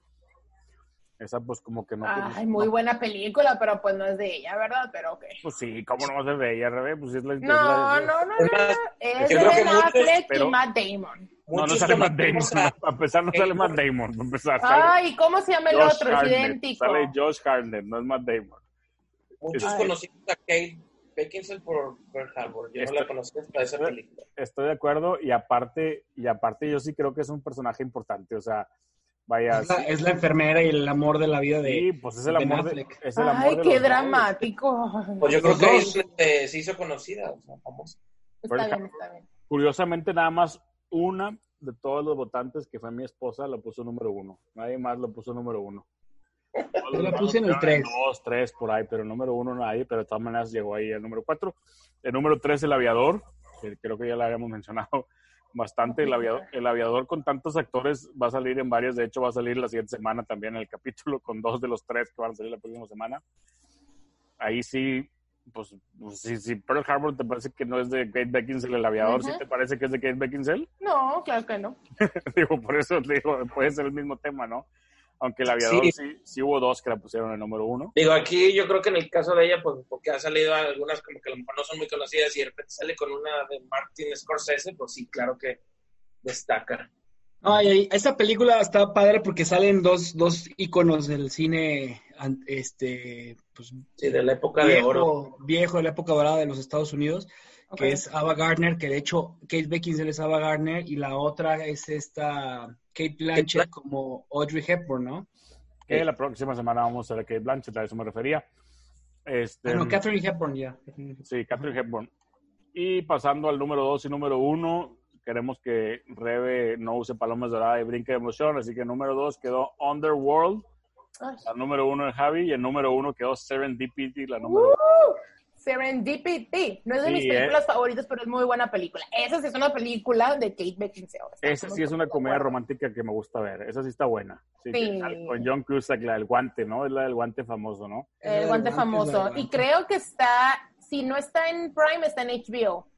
Esa pues como que no... Ay, muy buena película, pero pues no es de ella, ¿verdad? Pero ok. Pues sí, ¿cómo no va a ser de ella, Rebe? Pues es la... No, no, no, no, es de Ben Affleck y Matt Damon. No, no sale Matt Damon, a pesar no sale Matt Damon, a empezar. Ay, ¿cómo se llama el otro? Es idéntico. Sale Josh Hartnett, no es Matt Damon. Muchos conocimos a Kate Beckinsale por Pearl Harbor. Yo no la conocí hasta esa película. Estoy de acuerdo y aparte, y aparte yo sí creo que es un personaje importante, o sea Vaya, es, la, enfermera y el amor de la vida de. Sí, pues es el amor de, es el amor Ay, qué dramático. Pues yo creo que se hizo conocida, o sea, famosa. Está bien, está bien. Curiosamente, nada más una de todos los votantes que fue mi esposa lo puso número uno. Nadie más lo puso número uno. Yo la puse en el tres. Dos, tres por ahí, pero número uno nadie, pero de todas maneras llegó ahí el número cuatro. El número tres, el aviador, que creo que ya lo habíamos mencionado bastante. El aviador, el aviador con tantos actores va a salir en varias. De hecho, va a salir la siguiente semana también el capítulo con dos de los tres que van a salir la próxima semana. Ahí sí, pues, pues si, Pearl Harbor te parece que no es de Kate Beckinsale el aviador, ¿sí te parece que es de Kate Beckinsale? No, claro que no. digo, por eso digo, puede ser el mismo tema, ¿no? Aunque el aviador sí. sí, hubo dos que la pusieron en el número uno. Digo, aquí yo creo que en el caso de ella, pues porque ha salido algunas como que a lo mejor no son muy conocidas y de repente sale con una de Martin Scorsese, pues sí, claro que destaca. Ay, esta película está padre porque salen dos, dos íconos del cine este pues sí, de la época de oro. Viejo, de la época dorada de los Estados Unidos, que es Ava Gardner, que de hecho Kate Beckinsale es Ava Gardner, y la otra es esta Kate Blanchett como Audrey Hepburn, ¿no? Que la próxima semana vamos a ver Kate Blanchett, a eso me refería. Este, ah, no, Catherine Hepburn, ya. Sí, Catherine Hepburn. Y pasando al número dos y número uno, queremos que Rebe no use palomas doradas y brinque de emoción, así que número dos quedó Underworld, la número uno de Javi, y el número uno quedó Serendipity, la número uh, Serendipity. No es de mis películas favoritas, pero es muy buena película. Esa sí es una película de Kate Beckinsale. Esa sí es una comedia romántica que me gusta ver. Esa sí está buena. Sí, Con John Cusack, la del guante, ¿no? Es la del guante famoso, ¿no? El, guante, famoso. Y creo que está, si no está en Prime, está en HBO.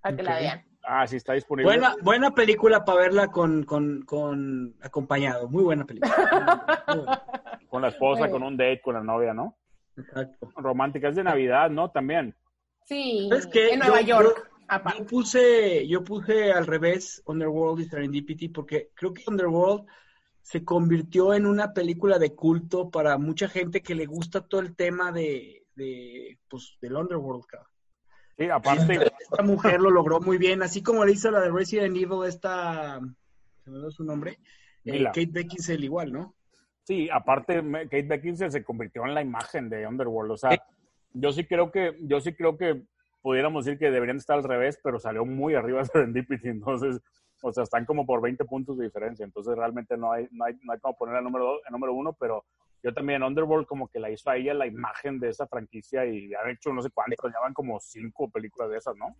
Para que la vean. Ah, sí, está disponible. Buena, buena película para verla con, con, con acompañado. Muy buena película. con la esposa, con un date, con la novia, ¿no? Exacto. Románticas de Navidad, ¿no? También. Sí, en Nueva York. Yo, puse, yo puse al revés Underworld y Serendipity porque creo que Underworld se convirtió en una película de culto para mucha gente que le gusta todo el tema de, de pues, del Underworld, cabrón. Sí, aparte. Esta mujer lo logró muy bien, así como le hizo la de Resident Evil, esta. Se me dio su nombre. Eh, Kate Beckinsale, igual, ¿no? Sí, aparte, Kate Beckinsale se convirtió en la imagen de Underworld. O sea, yo sí creo que, yo sí creo que pudiéramos decir que deberían estar al revés, pero salió muy arriba de Serendipity. Entonces, o sea, están como por 20 puntos de diferencia. Entonces, realmente no hay, no hay, no hay como poner el número, el número uno, pero yo también Underworld como que la hizo a ella la imagen de esa franquicia y han hecho no sé cuántos, llevan como cinco películas de esas, ¿no?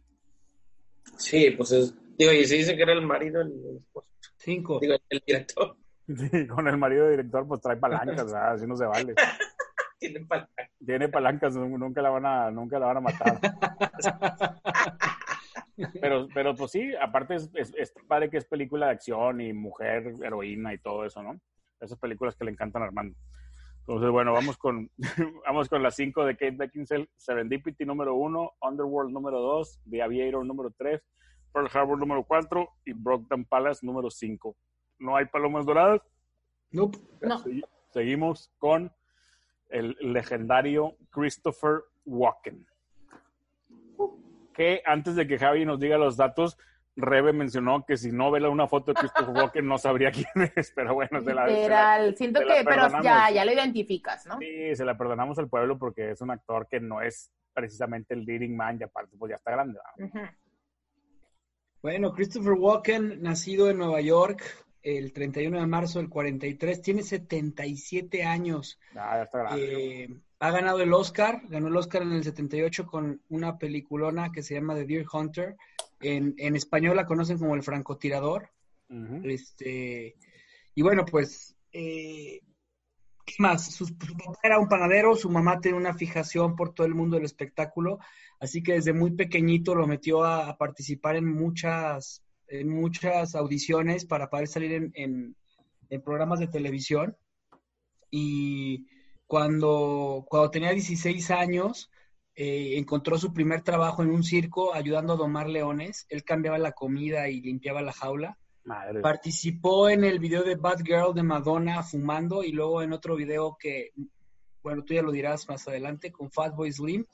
Sí, pues es, digo, y se dice que era el marido el esposo. Cinco. Digo, el director. Sí, con el marido director pues trae palancas, ¿verdad? así no se vale. Tiene palancas. Tiene palancas, nunca la van a, nunca la van a matar. pero, pero pues sí, aparte es, es, es padre que es película de acción y mujer, heroína y todo eso, ¿no? Esas películas que le encantan a Armando. Entonces, bueno, vamos con, vamos con las cinco de Kate Beckinsale. Serendipity número uno, Underworld número dos, The Aviator número tres, Pearl Harbor número cuatro y Brockton Palace número cinco. ¿No hay palomas doradas? Nope. No. Seguimos con el legendario Christopher Walken. Que antes de que Javi nos diga los datos, Rebe mencionó que si no ve una foto de Christopher Walken no sabría quién es, pero bueno, se la Literal, siento que, pero ya, ya lo identificas, ¿no? Sí, se la perdonamos al pueblo porque es un actor que no es precisamente el leading man y aparte pues ya está grande. Bueno, Christopher Walken, nacido en Nueva York el 31 de marzo del 43, tiene 77 años. Ah, ya está grande. Eh, ha ganado el Oscar, ganó el Oscar en el 78 con una peliculona que se llama The Deer Hunter en, español la conocen como el francotirador. este, y bueno, pues, eh, ¿qué más? Su, papá era un panadero, su mamá tenía una fijación por todo el mundo del espectáculo, así que desde muy pequeñito lo metió a, participar en muchas, en muchas audiciones para poder salir en, en, en programas de televisión. Y cuando, cuando tenía 16 años, eh, encontró su primer trabajo en un circo ayudando a domar leones. Él cambiaba la comida y limpiaba la jaula. Participó en el video de Bad Girl de Madonna fumando y luego en otro video que, bueno, tú ya lo dirás más adelante, con Fatboy Slim.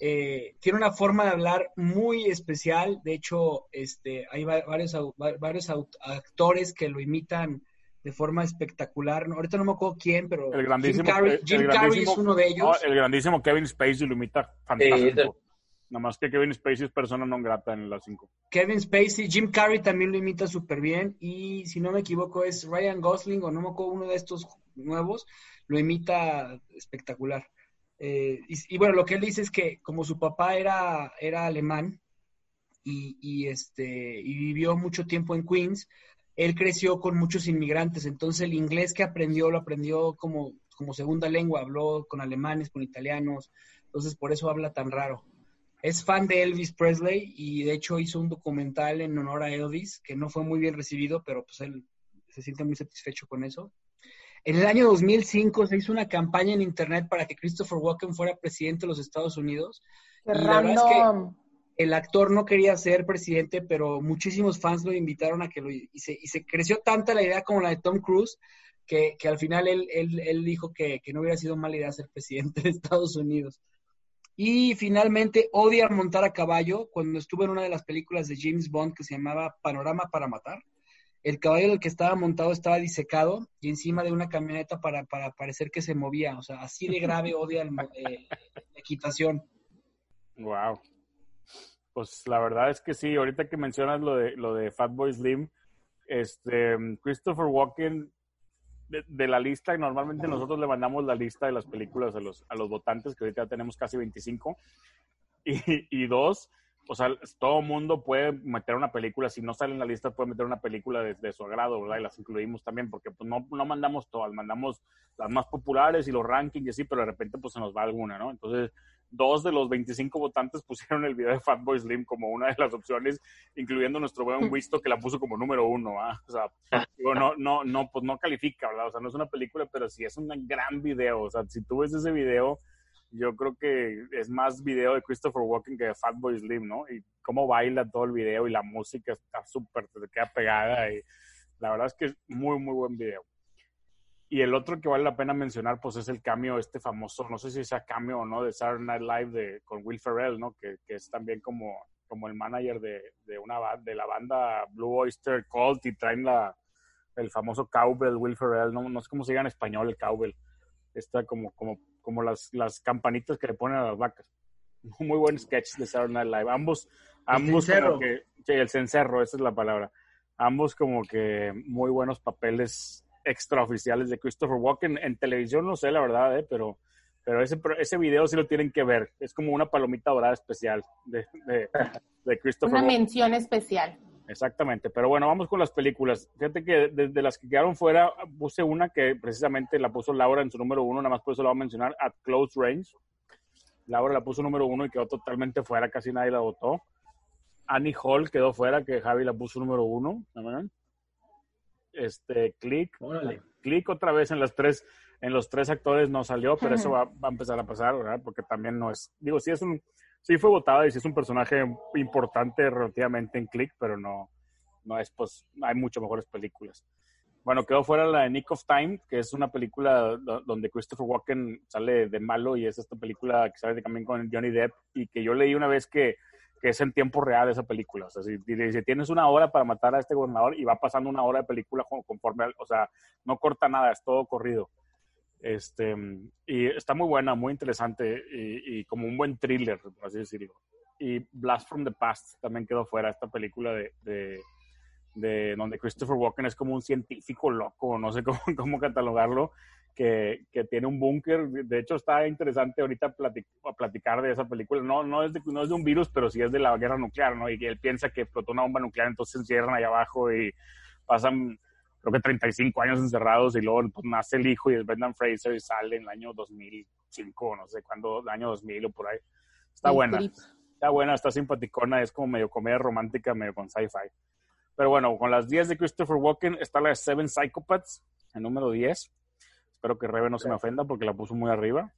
Eh, tiene una forma de hablar muy especial. De hecho, este, hay varios, varios actores que lo imitan de forma espectacular. ahorita no me acuerdo quién, pero el grandísimo, Jim Carrey, es uno de ellos. el grandísimo Kevin Spacey lo imita fantástico. Nada más que Kevin Spacey es persona no grata en las cinco. Kevin Spacey, Jim Carrey también lo imita súper bien. Y si no me equivoco, es Ryan Gosling, o no me acuerdo, uno de estos nuevos, lo imita espectacular. Eh, y, bueno, lo que él dice es que como su papá era, era alemán y, y, este, y vivió mucho tiempo en Queens, él creció con muchos inmigrantes, entonces el inglés que aprendió lo aprendió como, como segunda lengua, habló con alemanes, con italianos, entonces por eso habla tan raro. Es fan de Elvis Presley y de hecho hizo un documental en honor a Elvis que no fue muy bien recibido, pero pues él se siente muy satisfecho con eso. En el año 2005 se hizo una campaña en internet para que Christopher Walken fuera presidente de los Estados Unidos. Qué random. el actor no quería ser presidente, pero muchísimos fans lo invitaron a que lo y se, y se creció tanta la idea como la de Tom Cruise que, que al final él, él, él dijo que, que, no hubiera sido mala idea ser presidente de Estados Unidos. Y finalmente odia montar a caballo cuando estuvo en una de las películas de James Bond que se llamaba Panorama para Matar. El caballo del que estaba montado estaba disecado y encima de una camioneta para, para parecer que se movía. O sea, así de grave odia el, eh, la equitación. Wow. Pues la verdad es que sí, ahorita que mencionas lo de, lo de Fatboy Slim, este, Christopher Walken de, la lista, y normalmente nosotros le mandamos la lista de las películas a los, a los votantes, que ahorita tenemos casi 25, y, y dos, o sea, todo mundo puede meter una película, si no sale en la lista, puede meter una película de, su agrado, ¿verdad? Y las incluimos también, porque pues no, no mandamos todas, mandamos las más populares y los rankings y así, pero de repente pues se nos va alguna, ¿no? Entonces, dos de los 25 votantes pusieron el video de Fatboy Slim como una de las opciones, incluyendo nuestro buen Wisto que la puso como número uno, ¿ah? O sea, no, no, no, pues no califica, ¿verdad? O sea, no es una película, pero sí es un gran video. O sea, si tú ves ese video, yo creo que es más video de Christopher Walken que de Fatboy Slim, ¿no? Y cómo baila todo el video y la música está súper, te queda pegada y la verdad es que es muy, muy buen video. Y el otro que vale la pena mencionar, pues es el cambio este famoso, no sé si sea cambio o no, de Saturday Night Live de, con Will Ferrell, ¿no? Que, que es también como, como el manager de, de, una, de la banda Blue Oyster Cult y traen la, el famoso cowbell Will Ferrell, no, no sé cómo se diga en español el cowbell. Está como, como, como las, las campanitas que le ponen a las vacas. Muy buen sketch de Saturday Night Live. Ambos, ambos como que, sí, el cencerro, esa es la palabra. Ambos como que muy buenos papeles extraoficiales de Christopher Walken. En televisión no sé, la verdad, ¿eh? pero, pero ese, ese video sí lo tienen que ver. Es como una palomita dorada especial de, de, Christopher Una mención especial. Exactamente, pero bueno, vamos con las películas. Fíjate que de, las que quedaron fuera, puse una que precisamente la puso Laura en su número uno, nada más por eso la voy a mencionar, At Close Range. Laura la puso número uno y quedó totalmente fuera, casi nadie la votó. Annie Hall quedó fuera, que Javi la puso número uno. ¿no? este, Click. Click otra vez en las tres, en los tres actores no salió, pero eso va, a empezar a pasar, ¿verdad? Porque también no es, digo, sí es un, sí fue votada y sí es un personaje importante relativamente en Click, pero no, no es, pues, hay mucho mejores películas. Bueno, quedó fuera la de Nick of Time, que es una película donde Christopher Walken sale de malo y es esta película que sale también con Johnny Depp y que yo leí una vez que que es en tiempo real esa película. O sea, si, si, tienes una hora para matar a este gobernador y va pasando una hora de película conforme, o sea, no corta nada, es todo corrido. Este, y está muy buena, muy interesante y, como un buen thriller, por así decirlo. Y Blast from the Past también quedó fuera, esta película de, de, de donde Christopher Walken es como un científico loco, no sé cómo, cómo catalogarlo, que, que tiene un búnker. De hecho, está interesante ahorita platicar de esa película. No, no, es de, no es de un virus, pero sí es de la guerra nuclear, ¿no? Y él piensa que explotó una bomba nuclear, entonces se encierran ahí abajo y pasan, creo que 35 años encerrados y luego pues, nace el hijo y es Brendan Fraser y sale en el año 2005, no sé cuándo, el año 2000 o por ahí. Está buena. Está buena, está simpaticona, es como medio comedia romántica, medio con sci-fi. Pero bueno, con las 10 de Christopher Walken está la de Seven Psychopaths, el número 10. Espero que Rebe no se me ofenda porque la puso muy arriba.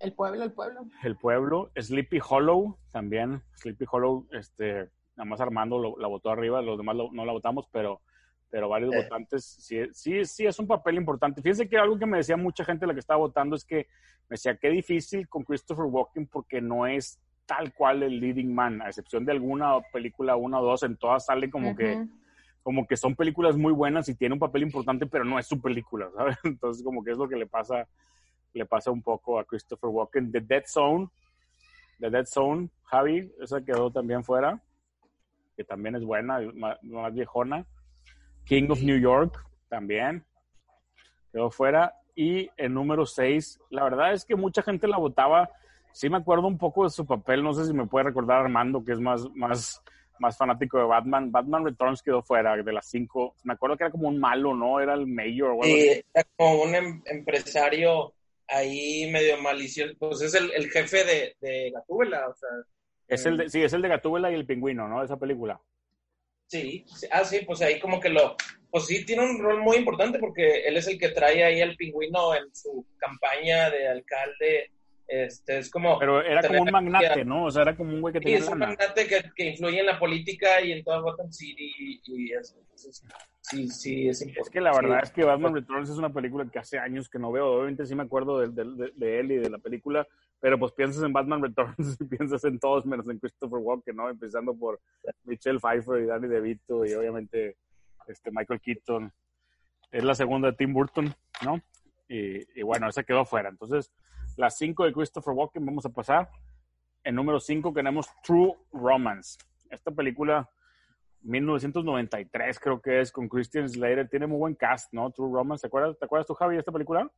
El pueblo, el pueblo. El pueblo. Sleepy Hollow también. Sleepy Hollow, este, nada más Armando la votó arriba, los demás no la votamos, pero, pero varios votantes. Sí, sí, sí, es un papel importante. Fíjense que algo que me decía mucha gente la que estaba votando es que me decía qué difícil con Christopher Walken porque no es tal cual el leading man, a excepción de alguna película, una o dos, en todas sale como que como que son películas muy buenas y tiene un papel importante, pero no es su película, ¿sabes? Entonces, como que es lo que le pasa, le pasa un poco a Christopher Walken. The Dead Zone, The Dead Zone, Javi, esa quedó también fuera, que también es buena, más, viejona. King of New York, también, quedó fuera. Y el número 6, la verdad es que mucha gente la votaba. Sí me acuerdo un poco de su papel, no sé si me puede recordar Armando, que es más, más más fanático de Batman. Batman Returns quedó fuera de las cinco. Me acuerdo que era como un malo, ¿no? Era el mayor. sí, era como un em, empresario ahí medio malicioso. Pues es el, el jefe de, de Gatúbela, o sea. Es el de, sí, es el de Gatúbela y el pingüino, ¿no? Esa película. Sí, ah, sí, pues ahí como que lo, pues sí tiene un rol muy importante porque él es el que trae ahí al pingüino en su campaña de alcalde. Este, es como... Pero era como un magnate, ¿no? O sea, era como un güey que tenía... Sí, es un magnate que, que, influye en la política y en toda Gotham City y, eso. Entonces, sí, sí, es importante. Es que la verdad es que Batman Returns es una película que hace años que no veo. Obviamente sí me acuerdo de, de, de, él y de la película, pero pues piensas en Batman Returns y piensas en todos menos en Christopher Walken, ¿no? Empezando por Michelle Pfeiffer y Danny DeVito y obviamente este Michael Keaton. Es la segunda de Tim Burton, ¿no? Y, y bueno, esa quedó fuera. Entonces, las cinco de Christopher Walken vamos a pasar. En número 5 tenemos True Romance. Esta película 1993 creo que es con Christian Slater. Tiene muy buen cast, ¿no? True Romance. ¿Te acuerdas, ¿te acuerdas tú, Javi, de esta película?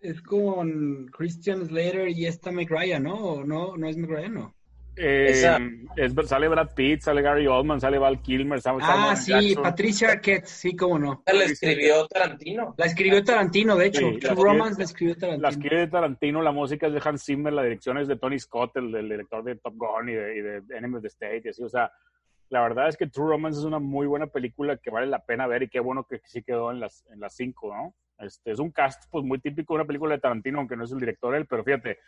Es con Christian Slater y esta McRyan, ¿no? No, no es McRyan, ¿no? Eh, es, sale Brad Pitt, sale Gary Oldman, sale Val Kilmer. Sale ah, sí, Patricia Arquette, sí, cómo no. La escribió Tarantino. La escribió Tarantino, de hecho. True Romance la escribió Tarantino. La escribe Tarantino, la música es de Hans Zimmer, la dirección es de Tony Scott, el, director de Top Gun y de, y de Enemy of the State, y así, o sea, la verdad es que True Romance es una muy buena película que vale la pena ver y qué bueno que sí quedó en las, en las cinco, ¿no? Este, es un cast pues muy típico de una película de Tarantino, aunque no es el director él, pero fíjate,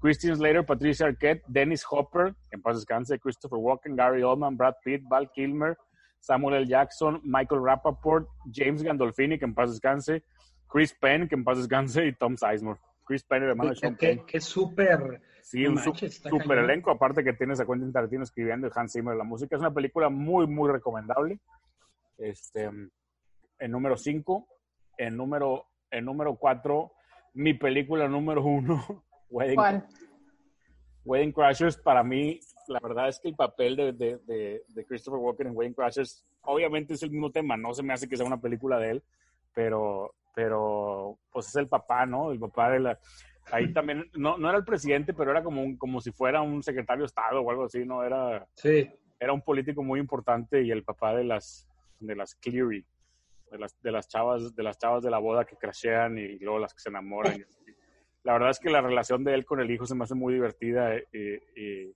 Christian Slater, Patricia Arquette, Dennis Hopper, en paz descanse, Christopher Walken, Gary Oldman, Brad Pitt, Val Kilmer, Samuel L. Jackson, Michael Rappaport, James Gandolfini, que en paz descanse, Chris Penn, que en paz descanse, y Tom Sizemore. Chris Penn, hermano de Sean Penn. Que súper Sí, un super elenco, aparte que tienes a Quentin Tarantino escribiendo y Hans Zimmer la música. Es una película muy, muy recomendable. Este, en número 5, en número, en número 4, mi película número 1, Wedding, ¿Cuál? Wedding Crashers, para mí, la verdad es que el papel de, de, de, Christopher Walken en Wedding Crashers, obviamente es el mismo tema, no se me hace que sea una película de él, pero, pero pues es el papá, ¿no? El papá de la ahí también, no, no era el presidente, pero era como, un, como si fuera un secretario de Estado o algo así, ¿no? Era, sí. era un político muy importante y el papá de las, de las Cleary, de las, de las chavas, de las chavas de la boda que crashean y luego las que se enamoran. la verdad es que la relación de él con el hijo se me hace muy divertida eh, y,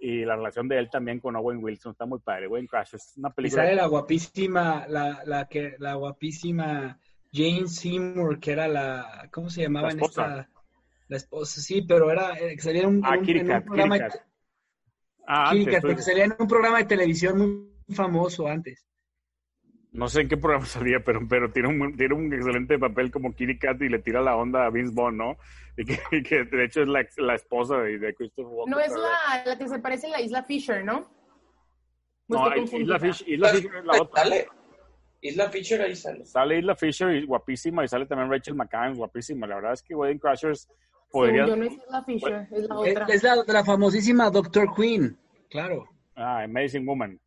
y, la relación de él también con Owen Wilson está muy padre. Owen Crash es una película. Y sale la guapísima, la, la que, la guapísima Jane Seymour, que era la, ¿cómo se llamaba en esta? La esposa, sí, pero era eh, salía en un, ah, programa. De, ah, porque salía en un programa de televisión muy famoso antes. No sé en qué programa salía, pero, pero tiene, un, tiene un excelente papel como Kitty Cat y le tira la onda a Vince Vaughn, ¿no? Y que, de hecho es la, la esposa de, de, Christopher Walken. No es la, la, que se parece en la Isla Fisher, ¿no? No, Isla, Fisher, Isla Fisher es la otra. Dale. Isla Fisher ahí sale. Sale Isla Fisher y guapísima y sale también Rachel McAdams, guapísima. La verdad es que Wedding Crashers yo no es la Fisher, es la otra. Es, la, la famosísima Doctor Queen, claro. Ah, Amazing Woman.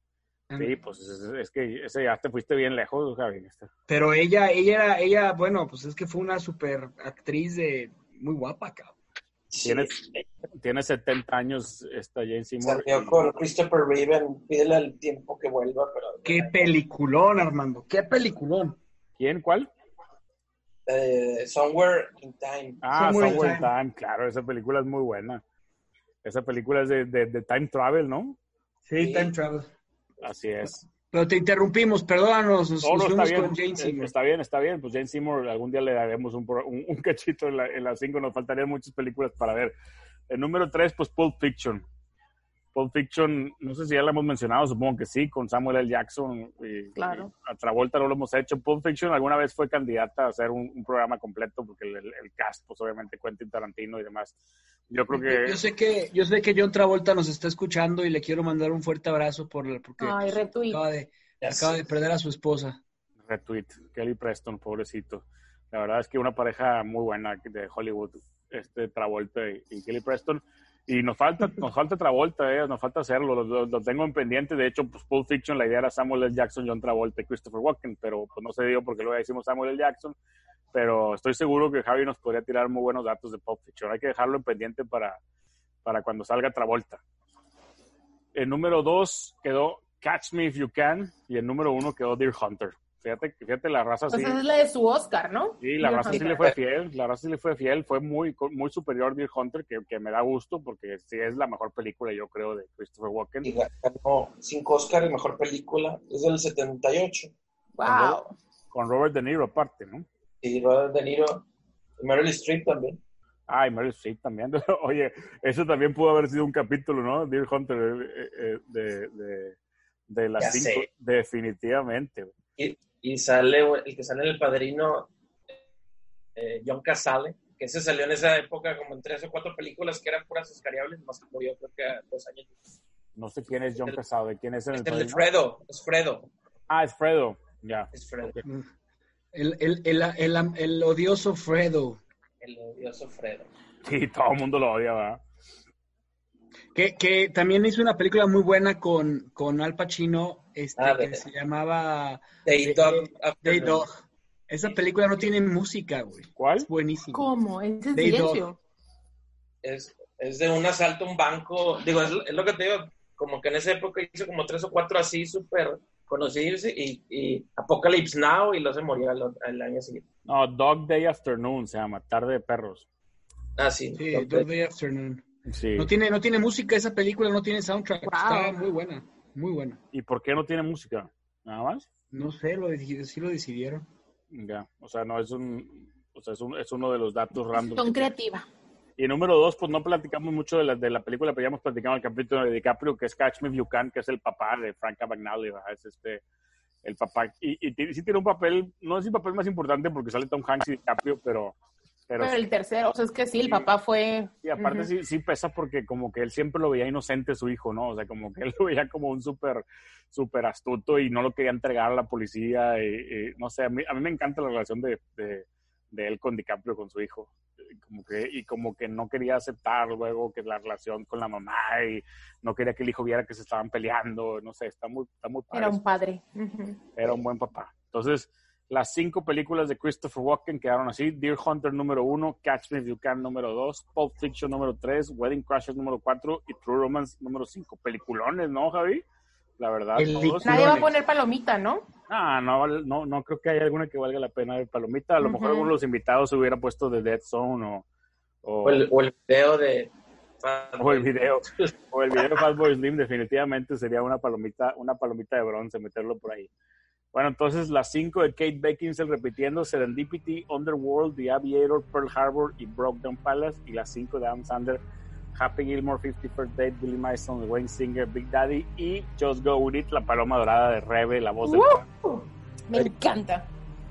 Sí, pues es, que ese ya te fuiste bien lejos, Javi. Pero ella, ella era, ella, bueno, pues es que fue una super actriz de muy guapa, cabrón. Tiene, tiene 70 años esta Jane Seymour. Salió con Christopher Reeve, pídele al tiempo que vuelva. Pero... Qué peliculón, Armando, qué peliculón. ¿Quién? ¿Cuál? Eh, Somewhere in Time. Ah, Somewhere, in time. claro, esa película es muy buena. Esa película es de, de, Time Travel, ¿no? Sí, Time Travel. Así es. Pero te interrumpimos, perdónanos. Nos, está bien, con Jane Seymour. Está bien, está bien. Pues Jane Seymour, algún día le daremos un, un, cachito en las en 5. Nos faltarían muchas películas para ver. El número 3, pues Pulp Fiction. Pulp Fiction, no sé si ya la hemos mencionado, supongo que sí, con Samuel L. Jackson. Y, claro. a Travolta no lo hemos hecho. Pulp Fiction alguna vez fue candidata a hacer un, programa completo porque el, cast, pues obviamente Quentin Tarantino y demás. Yo creo que... Yo sé que, yo sé que John Travolta nos está escuchando y le quiero mandar un fuerte abrazo por porque Ay, acaba, de, acaba de perder a su esposa. Retweet, Kelly Preston, pobrecito. La verdad es que una pareja muy buena de Hollywood, este Travolta y Kelly Preston y nos falta, nos falta Travolta, eh, nos falta hacerlo, lo, tengo en pendiente. De hecho, pues Pulp Fiction, la idea era Samuel L. Jackson, John Travolta y Christopher Walken, pero pues no se dio porque luego decimos Samuel L. Jackson. Pero estoy seguro que Javi nos podría tirar muy buenos datos de Pulp Fiction. Hay que dejarlo en pendiente para, para cuando salga Travolta. El número dos quedó Catch Me If You Can y el número uno quedó Deer Hunter. Fíjate, fíjate, la raza pues sí. es la de su Oscar, ¿no? Sí, la raza sí le fue fiel, la raza sí le fue fiel, fue muy, muy superior Deer Hunter, que, que me da gusto, porque sí es la mejor película, yo creo, de Christopher Walken. Y ganó cinco Oscars, mejor película, es del 78. ¡Wow! Con Robert De Niro aparte, ¿no? Sí, Robert De Niro, Meryl Streep también. Ah, y Meryl Streep también. Oye, eso también pudo haber sido un capítulo, ¿no? Deer Hunter eh, eh, de, de, de las cinco, definitivamente. Y, y sale el que sale en El Padrino, eh, John Casale, que ese salió en esa época como en tres o cuatro películas que eran puras oscariables, más que murió creo que dos años. No sé quién es John Casale, quién es el, el, el Fredo, es Fredo. Ah, es Fredo, ya. Es Fredo. El, el, el, el, odioso Fredo. El odioso Fredo. Sí, todo el mundo lo odia, ¿verdad? Que, que, también hizo una película muy buena con, con Al Pacino, este, ah, que se llamaba Day Dog. Day Dog. Esa película no tiene música, güey. ¿Cuál? Es buenísimo. ¿Cómo? ¿Es de silencio? Es, es, de un asalto a un banco. Digo, es, es, lo que te digo, como que en esa época hizo como tres o cuatro así súper conocidos y, y, Apocalypse Now y luego se murió el, el, año siguiente. No, Dog Day Afternoon se llama, Tarde de Perros. Ah, sí. Sí, Dog, Dog Day Afternoon. No, tiene, no tiene música esa película, no tiene soundtrack. Está muy buena, muy buena. ¿Y por qué no tiene música? ¿Nada más? No sé, lo, sí lo decidieron. Ya, o sea, no es un, o sea, es, un, es uno de los datos random. Son creativa. Y número dos, pues no platicamos mucho de la, de la película, pero ya hemos platicado el capítulo de DiCaprio, que es Catch Me If You Can, que es el papá de Frank McNally, es este, el papá. Y, y, sí tiene un papel, no es el papel más importante porque sale Tom Hanks y DiCaprio, pero pero, el tercero, o sea, es que sí, el papá fue... Y aparte sí, sí pesa porque como que él siempre lo veía inocente su hijo, ¿no? O sea, como que él lo veía como un súper súper astuto y no lo quería entregar a la policía. Y, no sé, a mí, a mí me encanta la relación de, de, de, él con DiCaprio, con su hijo. Como que, y como que no quería aceptar luego que la relación con la mamá y no quería que el hijo viera que se estaban peleando. No sé, está muy, está muy padre. Era un padre. Era un buen papá. Entonces las cinco películas de Christopher Walken quedaron así. Deer Hunter número uno, Catch Me If You Can número dos, Pulp Fiction número tres, Wedding Crashers número cuatro y True Romance número cinco. Peliculones, ¿no, Javi? La verdad. Nadie va a poner palomita, ¿no? Ah, no, no, no creo que haya alguna que valga la pena de palomita. A lo mejor alguno de los invitados se hubiera puesto de Dead Zone o... O, el, video de... O el video, o el video de Fatboy Slim definitivamente sería una palomita, una palomita de bronce, meterlo por ahí. Bueno, entonces las cinco de Kate Beckinsale repitiendo Serendipity, Underworld, The Aviator, Pearl Harbor y Brokedown Palace. Y las cinco de Adam Sandler, Happy Gilmore, 51st Date, Billy Madison, Wayne Singer, Big Daddy y Just Go With It, la paloma dorada de Rebe, la voz del... Me encanta.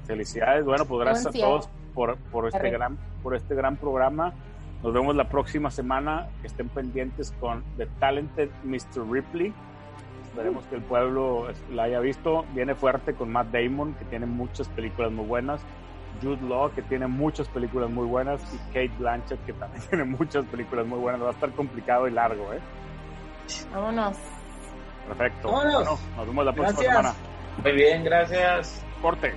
Felicidades. Bueno, pues gracias a todos por, por, este gran, por este gran programa. Nos vemos la próxima semana. Estén pendientes con The Talented Mr. Ripley. Esperemos que el pueblo la haya visto. Viene fuerte con Matt Damon, que tiene muchas películas muy buenas. Jude Law, que tiene muchas películas muy buenas. Y Kate Blanchett, que también tiene muchas películas muy buenas. Va a estar complicado y largo, ¿eh? Vámonos. Perfecto. Vámonos. nos vemos la próxima semana. Muy bien, gracias. Corte.